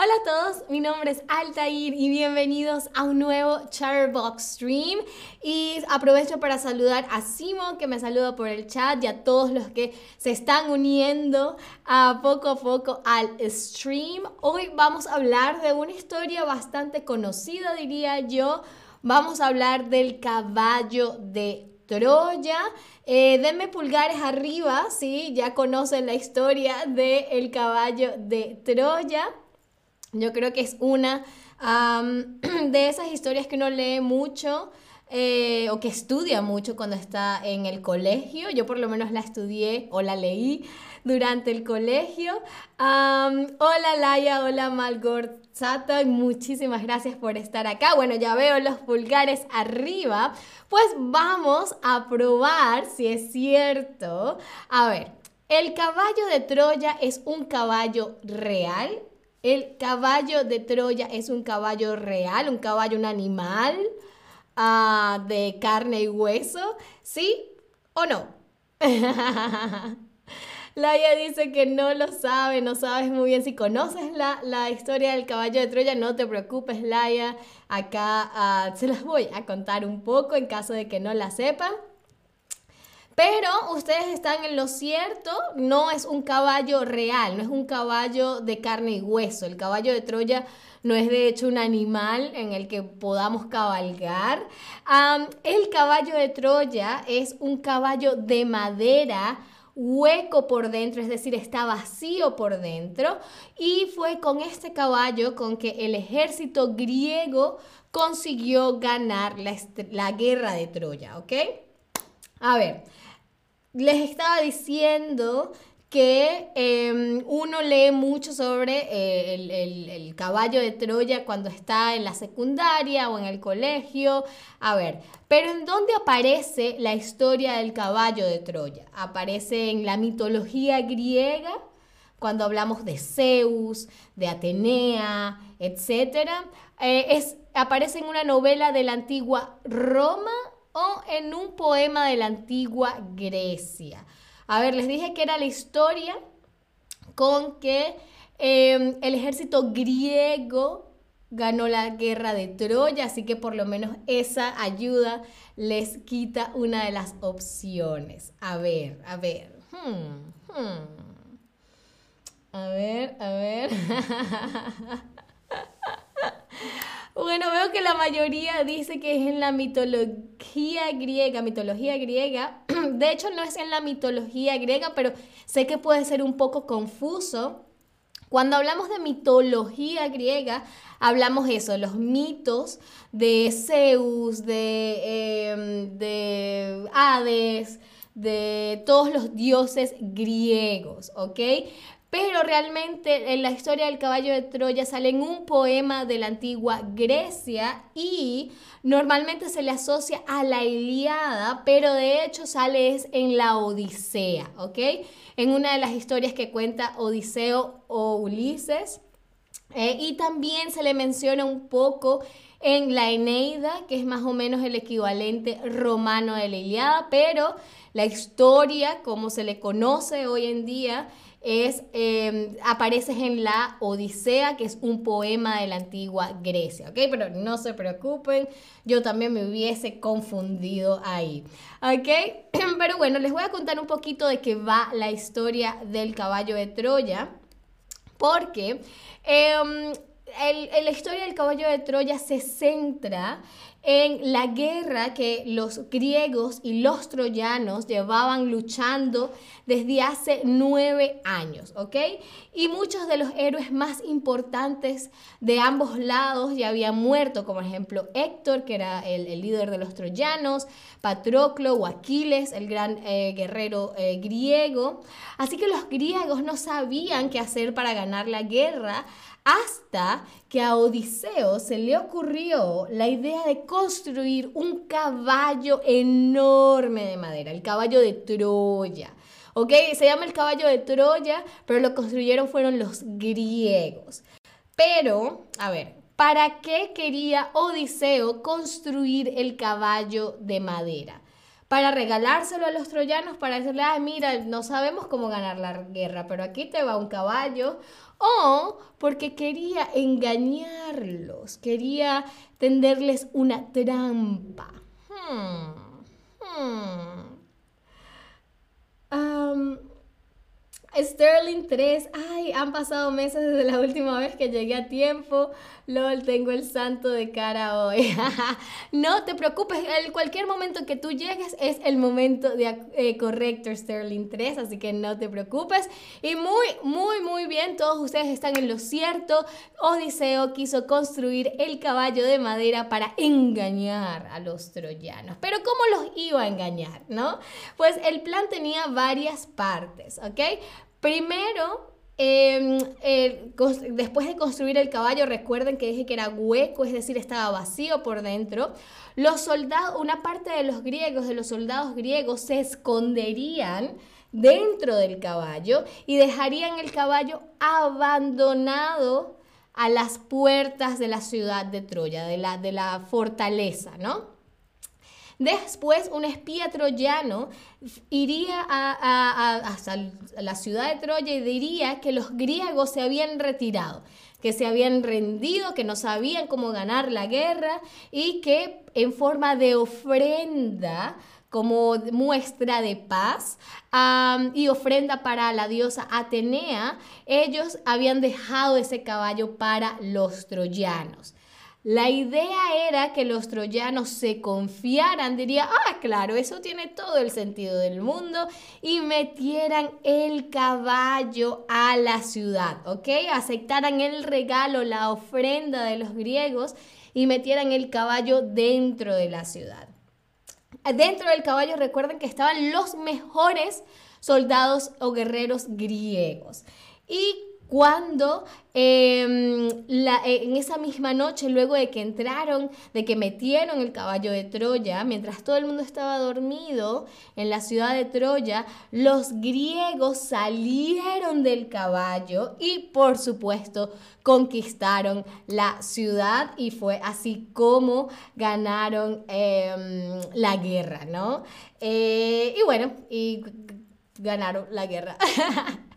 Hola a todos, mi nombre es Altair y bienvenidos a un nuevo Chatterbox Stream. Y aprovecho para saludar a Simon que me saluda por el chat y a todos los que se están uniendo a poco a poco al stream. Hoy vamos a hablar de una historia bastante conocida, diría yo. Vamos a hablar del caballo de Troya. Eh, denme pulgares arriba, si ya conocen la historia del caballo de Troya. Yo creo que es una de esas historias que uno lee mucho eh, o que estudia mucho cuando está en el colegio. Yo por lo menos la estudié o la leí durante el colegio. hola Laia, hola Malgorzata, muchísimas gracias por estar acá. Bueno, ya veo los pulgares arriba. Pues vamos a probar si es cierto. A ver, ¿el caballo de Troya es un caballo real? El caballo de Troya es un caballo real, un caballo, un animal ah, de carne y hueso, ¿sí o no? Laia dice que no lo sabe, no sabes muy bien. Si conoces la, la historia del caballo de Troya, no te preocupes, Laia. Acá ah, se las voy a contar un poco en caso de que no la sepan. Pero ustedes están en lo cierto, no es un caballo real, no es un caballo de carne y hueso. El caballo de Troya no es de hecho un animal en el que podamos cabalgar. el caballo de Troya es un caballo de madera hueco por dentro, es decir, está vacío por dentro. Y fue con este caballo con que el ejército griego consiguió ganar la, la guerra de Troya, ¿ok? A ver, les estaba diciendo que em, uno lee mucho sobre eh, el, caballo de Troya cuando está en la secundaria o en el colegio. A ver, pero ¿en dónde aparece la historia del caballo de Troya? Aparece en la mitología griega, cuando hablamos de Zeus, de Atenea, etc. Eh, es, aparece en una novela de la antigua Roma o en un poema de la antigua Grecia. A ver, les dije que era la historia con que em, el ejército griego ganó la guerra de Troya, así que por lo menos esa ayuda les quita una de las opciones. A ver, a ver. Hmm, hmm. A ver, a ver. Bueno, veo que la mayoría dice que es en la mitología griega, mitología griega. De hecho, no es en la mitología griega, pero sé que puede ser un poco confuso. Cuando hablamos de mitología griega, hablamos eso, los mitos de Zeus, de, em, de Hades, de todos los dioses griegos, ¿ok? Pero realmente en la historia del caballo de Troya sale en un poema de la antigua Grecia y normalmente se le asocia a la Iliada, pero de hecho sale es en la Odisea, ¿ok? En una de las historias que cuenta Odiseo o Ulises. Eh, y también se le menciona un poco en la Eneida, que es más o menos el equivalente romano de la Iliada, pero la historia, como se le conoce hoy en día, es, eh, apareces en la Odisea, que es un poema de la antigua Grecia, ¿ok? Pero no se preocupen, yo también me hubiese confundido ahí, ¿ok? Pero bueno, les voy a contar un poquito de qué va la historia del caballo de Troya, porque em, la historia del caballo de Troya se centra en la guerra que los griegos y los troyanos llevaban luchando desde hace nueve años, ¿ok? Y muchos de los héroes más importantes de ambos lados ya habían muerto, como por ejemplo Héctor, que era el, líder de los troyanos, Patroclo o Aquiles, el gran eh, guerrero eh, griego. Así que los griegos no sabían qué hacer para ganar la guerra hasta que a Odiseo se le ocurrió la idea de construir un caballo enorme de madera, el caballo de Troya. ¿Ok? Se llama el caballo de Troya, pero lo construyeron fueron los griegos. Pero, a ver, ¿para qué quería Odiseo construir el caballo de madera? Para regalárselo a los troyanos, para decirle, ay, mira, no sabemos cómo ganar la guerra, pero aquí te va un caballo, o porque quería engañarlos, quería tenderles una trampa. Hmm, hmm. Sterling 3, ay, han pasado meses desde la última vez que llegué a tiempo. LOL, tengo el santo de cara hoy. no te preocupes, en cualquier momento que tú llegues es el momento de, eh, correcto Sterling 3, así que no te preocupes. Y muy, muy, muy bien, todos ustedes están en lo cierto. Odiseo quiso construir el caballo de madera para engañar a los troyanos. Pero ¿cómo los iba a engañar, no? Pues el plan tenía varias partes, ¿ok? Primero, em, después de construir el caballo, recuerden que dije que era hueco, es decir, estaba vacío por dentro. Los soldados, una parte de los griegos, de los soldados griegos, se esconderían dentro del caballo y dejarían el caballo abandonado a las puertas de la ciudad de Troya, de la, de la fortaleza, ¿no? Después, un espía troyano iría a, la ciudad de Troya y diría que los griegos se habían retirado, que se habían rendido, que no sabían cómo ganar la guerra y que en forma de ofrenda como muestra de paz y ofrenda para la diosa Atenea, ellos habían dejado ese caballo para los troyanos. La idea era que los troyanos se confiaran, diría, ah, claro, eso tiene todo el sentido del mundo, y metieran el caballo a la ciudad, ¿ok? Aceptaran el regalo, la ofrenda de los griegos y metieran el caballo dentro de la ciudad. Dentro del caballo recuerden que estaban los mejores soldados o guerreros griegos. Y cuando em, eh, en esa misma noche, luego de que entraron, de que metieron el caballo de Troya, mientras todo el mundo estaba dormido en la ciudad de Troya, los griegos salieron del caballo y por supuesto conquistaron la ciudad y fue así como ganaron em, la guerra, ¿no? Eh, y bueno, y ganaron la guerra.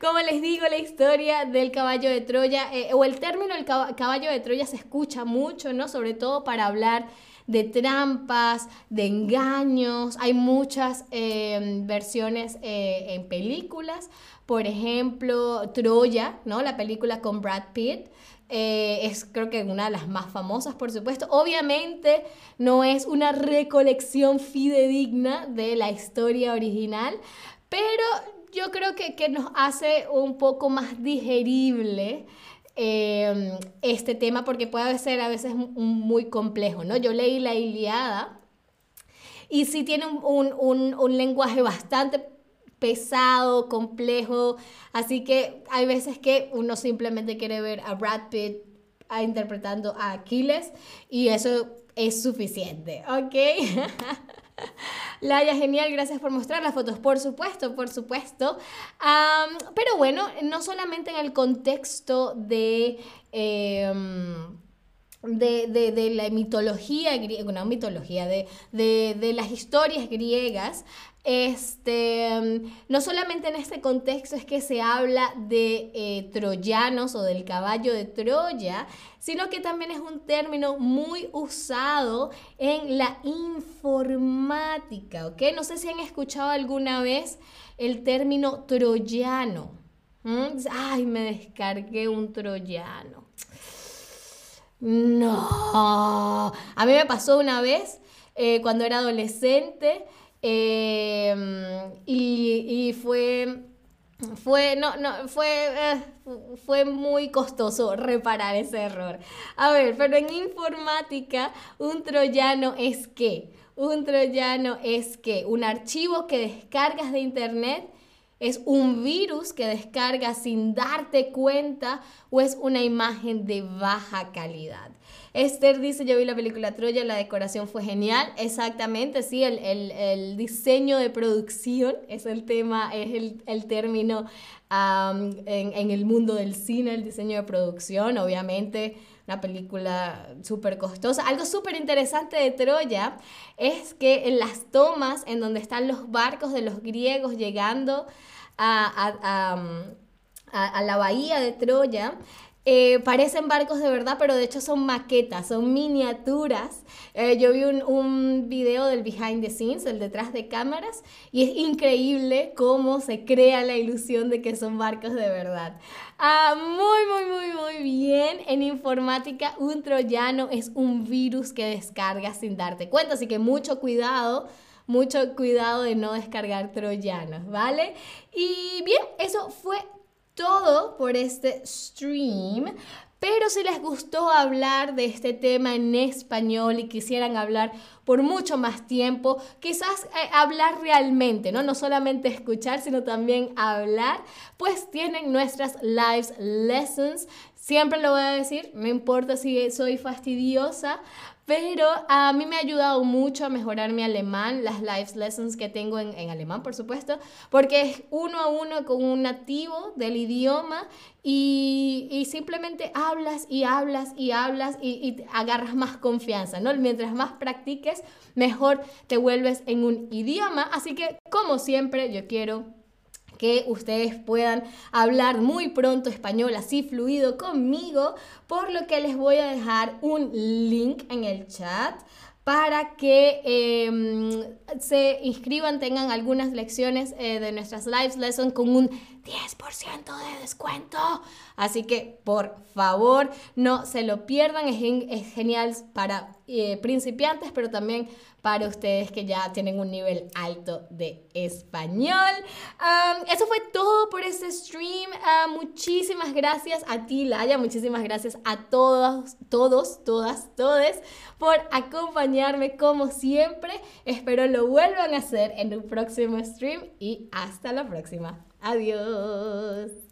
Como les digo, la historia del caballo de Troya, eh, o el término del caballo de Troya se escucha mucho, ¿no? Sobre todo para hablar de trampas, de engaños. Hay muchas em, versiones eh, en películas. Por ejemplo, Troya, ¿no? La película con Brad Pitt. Eh, es creo que una de las más famosas, por supuesto. Obviamente no es una recolección fidedigna de la historia original, pero yo creo que, nos hace un poco más digerible em, este tema porque puede ser a veces muy complejo, ¿no? Yo leí la Iliada y sí tiene un, lenguaje bastante pesado, complejo, así que hay veces que uno simplemente quiere ver a Brad Pitt interpretando a Aquiles y eso es suficiente, ¿ok? Laia, genial, gracias por mostrar las fotos, por supuesto, por supuesto. pero bueno, no solamente en el contexto de... Em, de, la mitología griega, una mitología, de, de, las historias griegas, este, no solamente en este contexto es que se habla de eh, troyanos o del caballo de Troya, sino que también es un término muy usado en la informática, ¿ok? No sé si han escuchado alguna vez el término troyano. Ay, me descargué un troyano. No, a mí me pasó una vez eh, cuando era adolescente em, y, fue, fue, no, no, fue, eh, fue muy costoso reparar ese error. A ver, pero en informática, un troyano es qué? Un troyano es que un archivo que descargas de internet ¿Es un virus que descarga sin darte cuenta o es una imagen de baja calidad? Esther dice, yo vi la película Troya, la decoración fue genial. Exactamente, sí, el, diseño de producción es el tema, es el, término en, en, el mundo del cine, el diseño de producción. Obviamente una película súper costosa. Algo súper interesante de Troya es que en las tomas en donde están los barcos de los griegos llegando a, a la bahía de Troya, eh, parecen barcos de verdad, pero de hecho son maquetas, son miniaturas. Eh, yo vi un, un, video del behind the scenes, el detrás de cámaras, y es increíble cómo se crea la ilusión de que son barcos de verdad. Ah, muy, muy, muy, muy bien. En informática, un troyano es un virus que descargas sin darte cuenta, así que mucho cuidado mucho cuidado de no descargar troyanos, ¿vale? Y bien, eso fue todo por este stream. Pero si les gustó hablar de este tema en español y quisieran hablar por mucho más tiempo, quizás eh, hablar realmente, ¿no? No solamente escuchar, sino también hablar, pues tienen nuestras lives lessons. Siempre lo voy a decir, no importa si soy fastidiosa, pero a mí me ha ayudado mucho a mejorar mi alemán, las live lessons que tengo en, alemán, por supuesto, porque es uno a uno con un nativo del idioma y, simplemente hablas y hablas y hablas y, y, agarras más confianza, ¿no? Mientras más practiques, mejor te vuelves en un idioma. Así que, como siempre, yo quiero que ustedes puedan hablar muy pronto español así fluido conmigo, por lo que les voy a dejar un link en el chat para que em, se inscriban, tengan algunas lecciones eh, de nuestras live lessons con un 10% de descuento. Así que por favor no se lo pierdan, es, genial para eh, principiantes, pero también para ustedes que ya tienen un nivel alto de español. eso fue todo por este stream. muchísimas gracias a ti, Laia. Muchísimas gracias a todos, todos, todas, todes por acompañarme como siempre. Espero lo vuelvan a hacer en un próximo stream y hasta la próxima. Adiós.